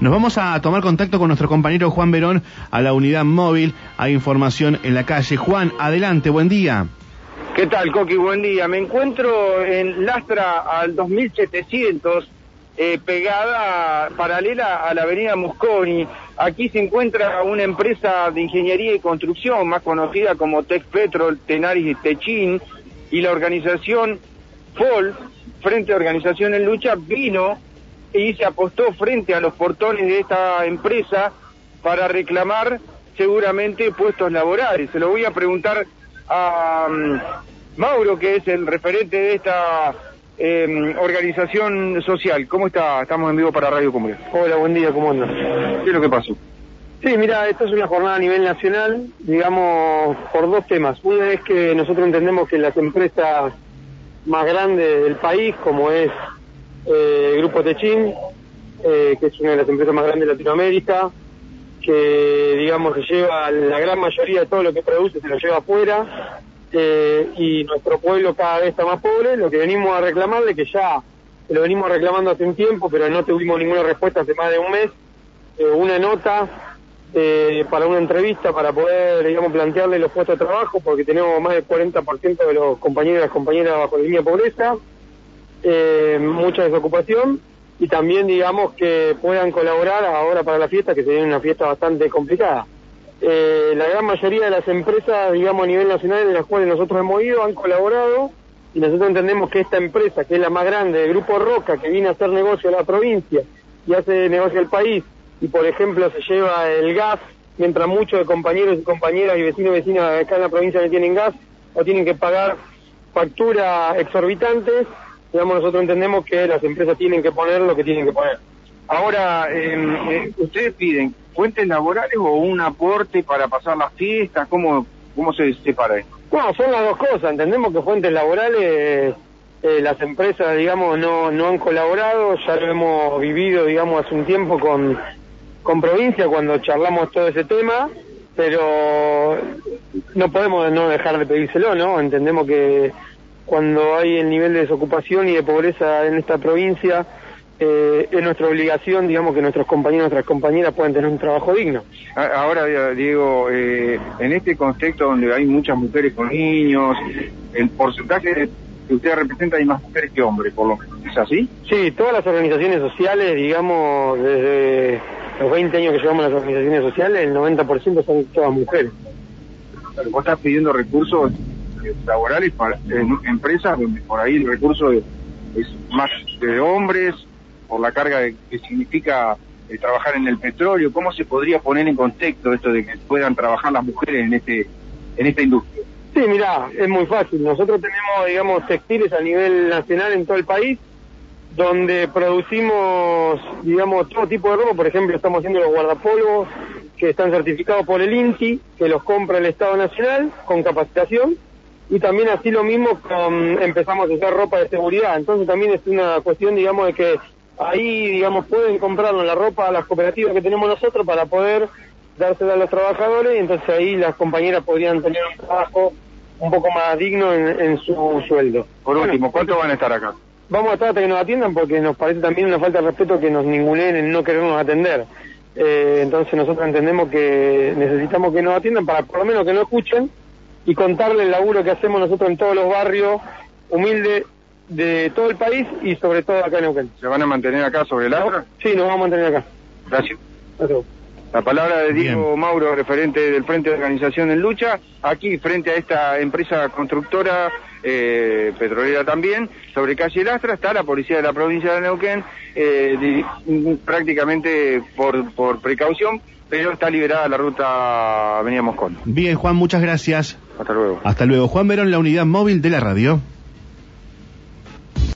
Nos vamos a tomar contacto con nuestro compañero Juan Verón a la unidad móvil. Hay información en la calle. Juan, adelante, buen día. ¿Qué tal, Coqui? Buen día. Me encuentro en Lastra al 2700, eh, pegada, paralela a la avenida Mosconi. Aquí se encuentra una empresa de ingeniería y construcción, más conocida como Tech Petrol, Tenaris y Techin, y la organización FOL, Frente a Organización en Lucha, vino y se apostó frente a los portones de esta empresa para reclamar seguramente puestos laborales. Se lo voy a preguntar a um, Mauro, que es el referente de esta em, organización social. ¿Cómo está? Estamos en vivo para Radio Comunidad. Hola, buen día, ¿cómo andas? ¿Qué es lo que pasó? Sí, mira, esta es una jornada a nivel nacional, digamos, por dos temas. Una es que nosotros entendemos que las empresas más grandes del país, como es eh, Grupo Techín, eh, que es una de las empresas más grandes de Latinoamérica, que digamos se lleva la gran mayoría de todo lo que produce, se lo lleva afuera, eh, y nuestro pueblo cada vez está más pobre, lo que venimos a reclamarle, que ya lo venimos reclamando hace un tiempo, pero no tuvimos ninguna respuesta hace más de un mes, eh, una nota para una entrevista para poder, digamos, plantearle los puestos de trabajo, porque tenemos más del 40% de los compañeros y las compañeras bajo la línea de pobreza, eh, mucha desocupación y también digamos que puedan colaborar ahora para la fiesta, que sería una fiesta bastante complicada. Eh, la gran mayoría de las empresas, digamos, a nivel nacional en las cuales nosotros hemos ido han colaborado y nosotros entendemos que esta empresa, que es la más grande, el Grupo Roca, que viene a hacer negocio a la provincia y hace negocio al país, y por ejemplo se lleva el gas, mientras muchos de compañeros y compañeras y vecinos y vecinas acá en la provincia no tienen gas o tienen que pagar facturas exorbitantes, digamos, nosotros entendemos que las empresas tienen que poner lo que tienen que poner. Ahora, em, eh, ¿ustedes piden fuentes laborales o un aporte para pasar las fiestas? ¿Cómo, cómo se separa esto? No, son las dos cosas. Entendemos que fuentes laborales, eh, las empresas, digamos, no, no han colaborado. Ya lo hemos vivido, digamos, hace un tiempo con, con provincia cuando charlamos todo ese tema. Pero no podemos no dejar de pedírselo, ¿no? Entendemos que cuando hay el nivel de desocupación y de pobreza en esta provincia, eh, es nuestra obligación, digamos, que nuestros compañeros y nuestras compañeras puedan tener un trabajo digno. Ahora, Diego, eh, en este contexto donde hay muchas mujeres con niños, el porcentaje que usted representa hay más mujeres que hombres, por lo menos. ¿Es así? Sí, todas las organizaciones sociales, digamos, desde los 20 años que llevamos las organizaciones sociales, el 90% son todas mujeres. ¿Vos estás pidiendo recursos laborales para empresas donde por ahí el recurso es, más de hombres, por la carga que significa eh, trabajar en el petróleo. ¿Cómo se podría poner en contexto esto de que puedan trabajar las mujeres en este en esta industria? Sí, mira, es muy fácil. Nosotros tenemos, digamos, textiles a nivel nacional en todo el país, donde producimos, digamos, todo tipo de ropa. Por ejemplo, estamos haciendo los guardapolvos que están certificados por el INTI, que los compra el Estado Nacional con capacitación y también así lo mismo con, empezamos a hacer ropa de seguridad. Entonces también es una cuestión, digamos, de que ahí, digamos, pueden comprarnos la ropa a las cooperativas que tenemos nosotros para poder dársela a los trabajadores y entonces ahí las compañeras podrían tener un trabajo un poco más digno en, su sueldo. Por último, ¿cuánto van a estar acá? Vamos a estar hasta que nos atiendan porque nos parece también una falta de respeto que nos ningunen en no querernos atender. Eh, entonces nosotros entendemos que necesitamos que nos atiendan para por lo menos que nos escuchen y contarle el laburo que hacemos nosotros en todos los barrios humildes de todo el país y sobre todo acá en Neuquén. ¿Se van a mantener acá sobre el agua? Sí, nos vamos a mantener acá. Gracias. La palabra de Diego Mauro, referente del Frente de Organización en Lucha, aquí frente a esta empresa constructora eh, petrolera también, sobre calle Lastra, está la policía de la provincia de Neuquén, eh, prácticamente por, por precaución, pero está liberada la ruta Avenida Moscón. Bien, Juan, muchas gracias. Hasta luego. Hasta luego. Juan Verón, la unidad móvil de la radio.